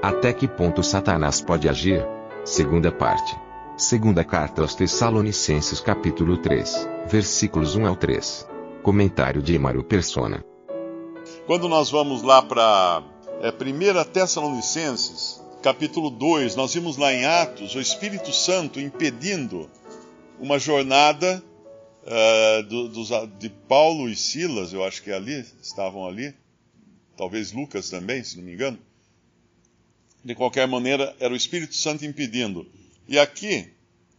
Até que ponto Satanás pode agir? Segunda parte. Segunda carta aos Tessalonicenses capítulo 3, versículos 1 ao 3. Comentário de Mário Persona. Quando nós vamos lá para é, 1 Tessalonicenses, capítulo 2, nós vimos lá em Atos o Espírito Santo impedindo uma jornada uh, do, dos, de Paulo e Silas, eu acho que ali, estavam ali, talvez Lucas também, se não me engano. De qualquer maneira, era o Espírito Santo impedindo. E aqui,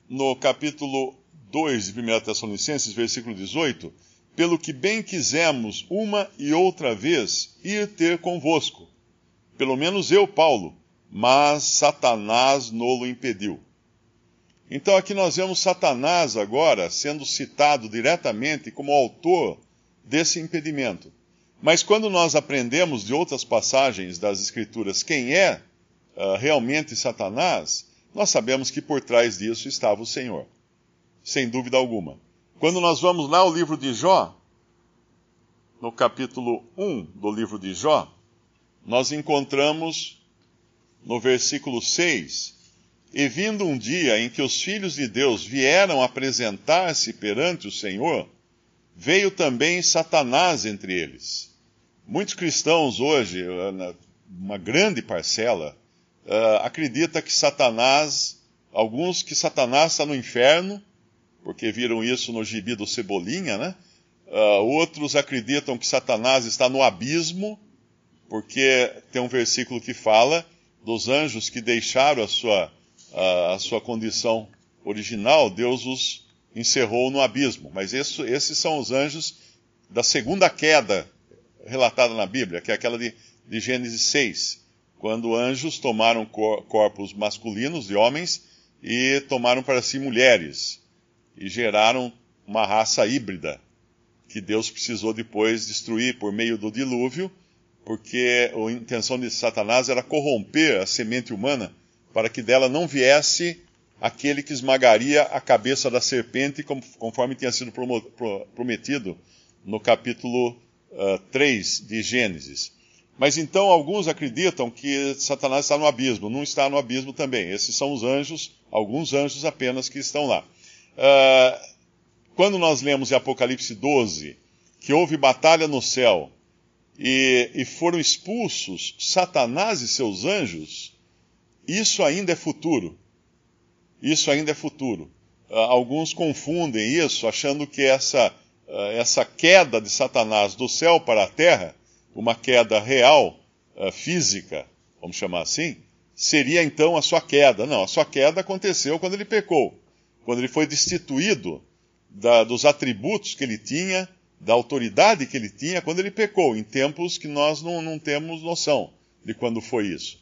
no capítulo 2 de 1 Tessalonicenses, versículo 18, pelo que bem quisemos uma e outra vez ir ter convosco, pelo menos eu, Paulo, mas Satanás nolo impediu. Então aqui nós vemos Satanás agora sendo citado diretamente como autor desse impedimento. Mas quando nós aprendemos de outras passagens das Escrituras quem é uh, realmente Satanás, nós sabemos que por trás disso estava o Senhor. Sem dúvida alguma. Quando nós vamos lá ao livro de Jó, no capítulo 1 do livro de Jó, nós encontramos no versículo 6: E vindo um dia em que os filhos de Deus vieram apresentar-se perante o Senhor, veio também Satanás entre eles. Muitos cristãos hoje, uma grande parcela, uh, acredita que Satanás, alguns que Satanás está no inferno, porque viram isso no gibi do Cebolinha, né? Uh, outros acreditam que Satanás está no abismo, porque tem um versículo que fala dos anjos que deixaram a sua, a, a sua condição original, Deus os encerrou no abismo. Mas isso, esses são os anjos da segunda queda relatada na Bíblia, que é aquela de, de Gênesis 6, quando anjos tomaram cor, corpos masculinos de homens e tomaram para si mulheres e geraram uma raça híbrida que Deus precisou depois destruir por meio do dilúvio, porque a intenção de Satanás era corromper a semente humana para que dela não viesse aquele que esmagaria a cabeça da serpente, conforme tinha sido prometido no capítulo uh, ah, 3 de Gênesis. Mas então alguns acreditam que Satanás está no abismo. Não está no abismo também. Esses são os anjos, alguns anjos apenas que estão lá. Uh, quando nós lemos em Apocalipse 12 que houve batalha no céu e, e foram expulsos Satanás e seus anjos, isso ainda é futuro. Isso ainda é futuro. Uh, alguns confundem isso, achando que essa, uh, essa queda de Satanás do céu para a terra, uma queda real, uh, física, vamos chamar assim, seria então a sua queda. Não, a sua queda aconteceu quando ele pecou, quando ele foi destituído da, dos atributos que ele tinha, da autoridade que ele tinha quando ele pecou, em tempos que nós não, não temos noção de quando foi isso.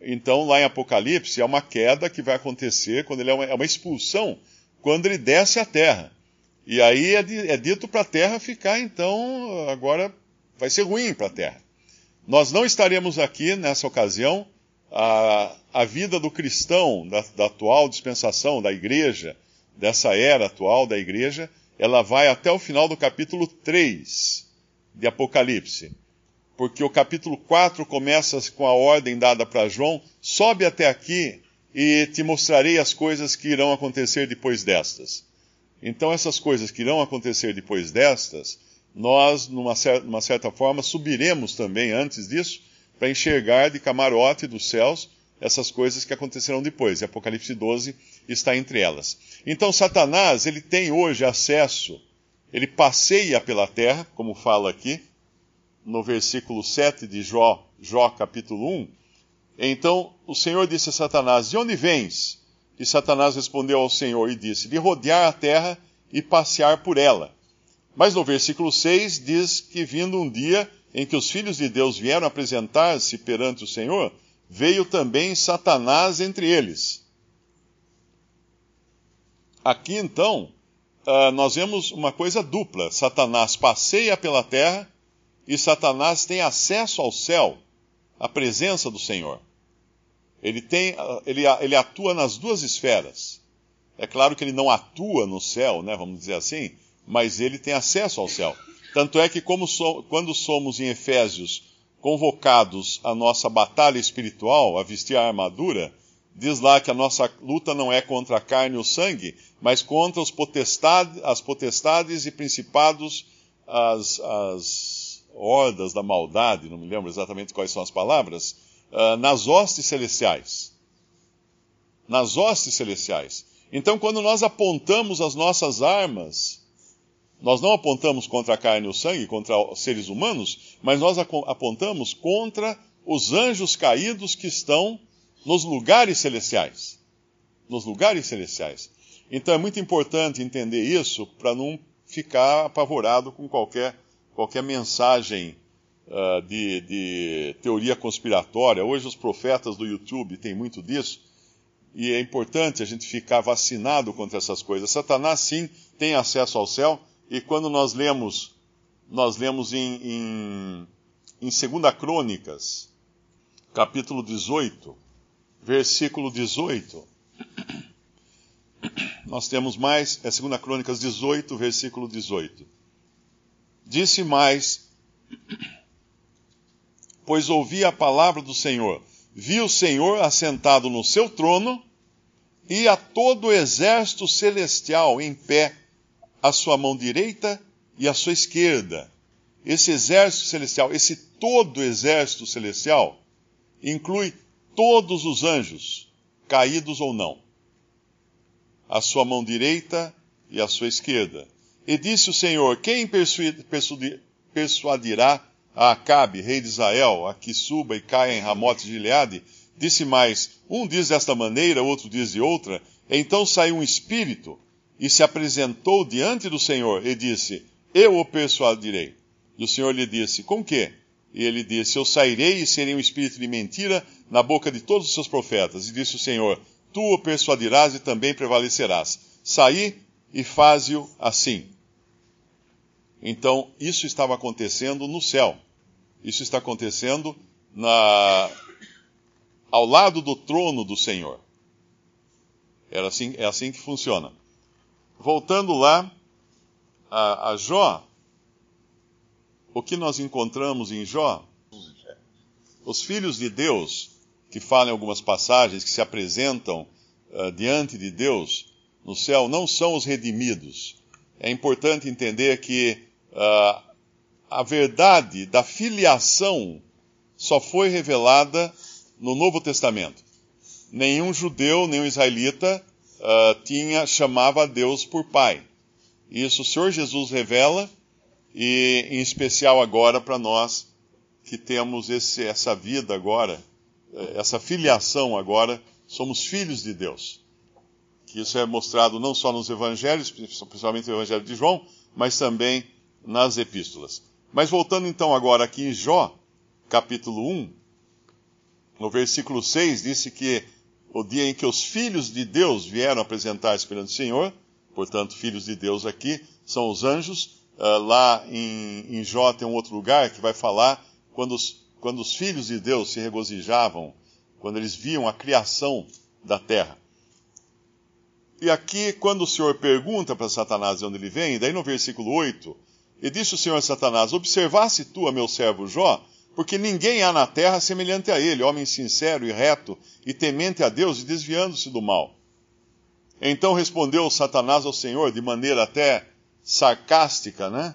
Então, lá em Apocalipse, é uma queda que vai acontecer quando ele é uma, é uma expulsão, quando ele desce à terra. E aí é, é dito para a terra ficar, então, agora vai ser ruim para a terra. Nós não estaremos aqui nessa ocasião. A, a vida do cristão da, da atual dispensação, da igreja, dessa era atual da igreja, ela vai até o final do capítulo 3 de Apocalipse. Porque o capítulo 4 começa com a ordem dada para João: sobe até aqui e te mostrarei as coisas que irão acontecer depois destas. Então, essas coisas que irão acontecer depois destas, nós, numa certa, numa certa forma, subiremos também antes disso, para enxergar de camarote dos céus essas coisas que acontecerão depois. E Apocalipse 12 está entre elas. Então Satanás, ele tem hoje acesso, ele passeia pela terra, como fala aqui, no versículo 7 de Jó, Jó capítulo 1. Então o Senhor disse a Satanás: De onde vens? E Satanás respondeu ao Senhor e disse: De rodear a terra e passear por ela. Mas no versículo 6 diz que vindo um dia em que os filhos de Deus vieram apresentar-se perante o Senhor, veio também Satanás entre eles. Aqui então, uh, nós vemos uma coisa dupla: Satanás passeia pela terra e Satanás tem acesso ao céu, à presença do Senhor. Ele, tem, uh, ele, ele atua nas duas esferas. É claro que ele não atua no céu, né, vamos dizer assim, mas ele tem acesso ao céu. Tanto é que, so, quando somos em Efésios convocados à nossa batalha espiritual, a vestir a armadura, diz lá que a nossa luta não é contra a carne e o sangue, mas contra potestade, as potestades e principados, as, as hordas da maldade, não me lembro exatamente quais são as palavras, uh, nas hostes celestiais. Nas hostes celestiais. Então, quando nós apontamos as nossas armas, nós não apontamos contra a carne e o sangue, contra os seres humanos, mas nós apontamos contra os anjos caídos que estão nos lugares celestiais. Nos lugares celestiais. Então é muito importante entender isso para não ficar apavorado com qualquer, qualquer mensagem uh, de, de teoria conspiratória. Hoje os profetas do YouTube têm muito disso. E é importante a gente ficar vacinado contra essas coisas. Satanás, sim, tem acesso ao céu, e quando nós lemos, nós lemos em, em, em 2 Crônicas, capítulo 18, versículo 18. Nós temos mais, é 2 Crônicas 18, versículo 18. Disse mais, pois ouvi a palavra do Senhor, vi o Senhor assentado no seu trono e a todo o exército celestial em pé, à sua mão direita e à sua esquerda. Esse exército celestial, esse todo exército celestial, inclui todos os anjos, caídos ou não, à sua mão direita e à sua esquerda. E disse o Senhor: Quem persuadirá a Acabe, rei de Israel, a que suba e caia em Ramote de Gileade? Disse mais: Um diz desta maneira, outro diz de outra. Então saiu um espírito e se apresentou diante do Senhor e disse: Eu o persuadirei. E o Senhor lhe disse: Com que? E ele disse: Eu sairei e serei um espírito de mentira na boca de todos os seus profetas. E disse o Senhor: Tu o persuadirás e também prevalecerás. Saí e faze-o assim. Então, isso estava acontecendo no céu. Isso está acontecendo na, ao lado do trono do Senhor. Era assim, é assim que funciona. Voltando lá a, a Jó, o que nós encontramos em Jó? Os filhos de Deus, que falam algumas passagens, que se apresentam uh, diante de Deus no céu, não são os redimidos. É importante entender que uh, a verdade da filiação só foi revelada no Novo Testamento. Nenhum judeu, nenhum israelita uh, tinha chamava Deus por Pai. Isso o Senhor Jesus revela e em especial agora para nós que temos esse, essa vida agora, eh, essa filiação agora, somos filhos de Deus. Que isso é mostrado não só nos evangelhos, principalmente no evangelho de João, mas também nas epístolas. Mas voltando então agora aqui em Jó, capítulo 1, no versículo 6, disse que o dia em que os filhos de Deus vieram apresentar-se perante o Senhor, portanto, filhos de Deus aqui, são os anjos, Uh, lá em, em Jó tem um outro lugar que vai falar quando os, quando os filhos de Deus se regozijavam, quando eles viam a criação da terra. E aqui, quando o Senhor pergunta para Satanás de onde ele vem, daí no versículo 8, e disse o Senhor a Satanás: Observasse tu a meu servo Jó, porque ninguém há na terra semelhante a ele, homem sincero e reto, e temente a Deus e desviando-se do mal. Então respondeu Satanás ao Senhor de maneira até sarcástica, né?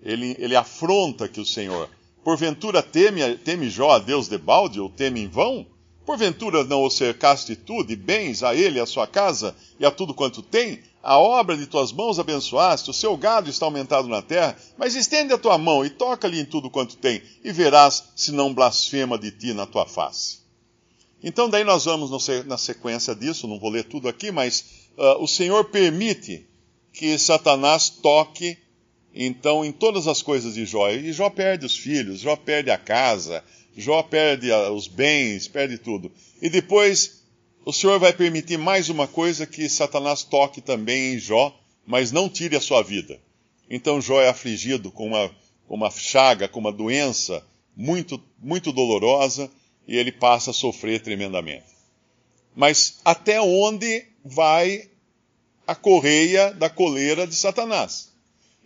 Ele, ele afronta que o Senhor. Porventura teme, teme Jó a Deus de balde, ou teme em vão? Porventura não o cercaste tu de bens a ele, a sua casa e a tudo quanto tem? A obra de tuas mãos abençoaste, o seu gado está aumentado na terra, mas estende a tua mão e toca-lhe em tudo quanto tem, e verás se não blasfema de ti na tua face. Então, daí nós vamos na sequência disso, não vou ler tudo aqui, mas uh, o Senhor permite que Satanás toque Então, em todas as coisas de Jó, e Jó perde os filhos, Jó perde a casa, Jó perde os bens, perde tudo. E depois, o Senhor vai permitir mais uma coisa que Satanás toque também em Jó, mas não tire a sua vida. Então Jó é afligido com uma, com uma chaga, com uma doença muito, muito dolorosa, e ele passa a sofrer tremendamente. Mas até onde vai a correia da coleira de Satanás?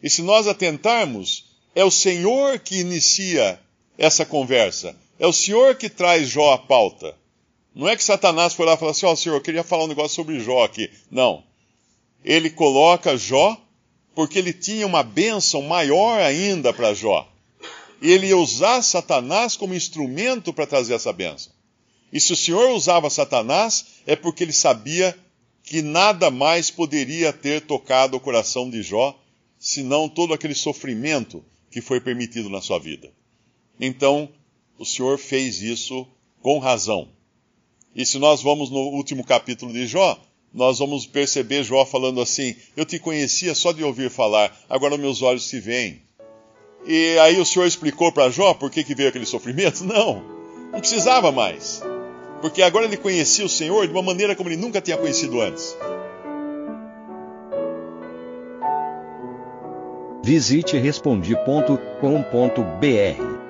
E se nós atentarmos, é o Senhor que inicia essa conversa. É o Senhor que traz Jó à pauta. Não é que Satanás foi lá e falou assim: Ó, oh, Senhor, eu queria falar um negócio sobre Jó aqui. Não. Ele coloca Jó porque ele tinha uma bênção maior ainda para Jó. E ele ia usar Satanás como instrumento para trazer essa bênção. E se o Senhor usava Satanás, é porque ele sabia que nada mais poderia ter tocado o coração de Jó senão todo aquele sofrimento que foi permitido na sua vida. Então, o Senhor fez isso com razão. E se nós vamos no último capítulo de Jó, nós vamos perceber Jó falando assim: Eu te conhecia só de ouvir falar, agora meus olhos te veem. E aí o Senhor explicou para Jó por que, que veio aquele sofrimento? Não, não precisava mais. Porque agora ele conhecia o Senhor de uma maneira como ele nunca tinha conhecido antes. Visite respondi.com.br.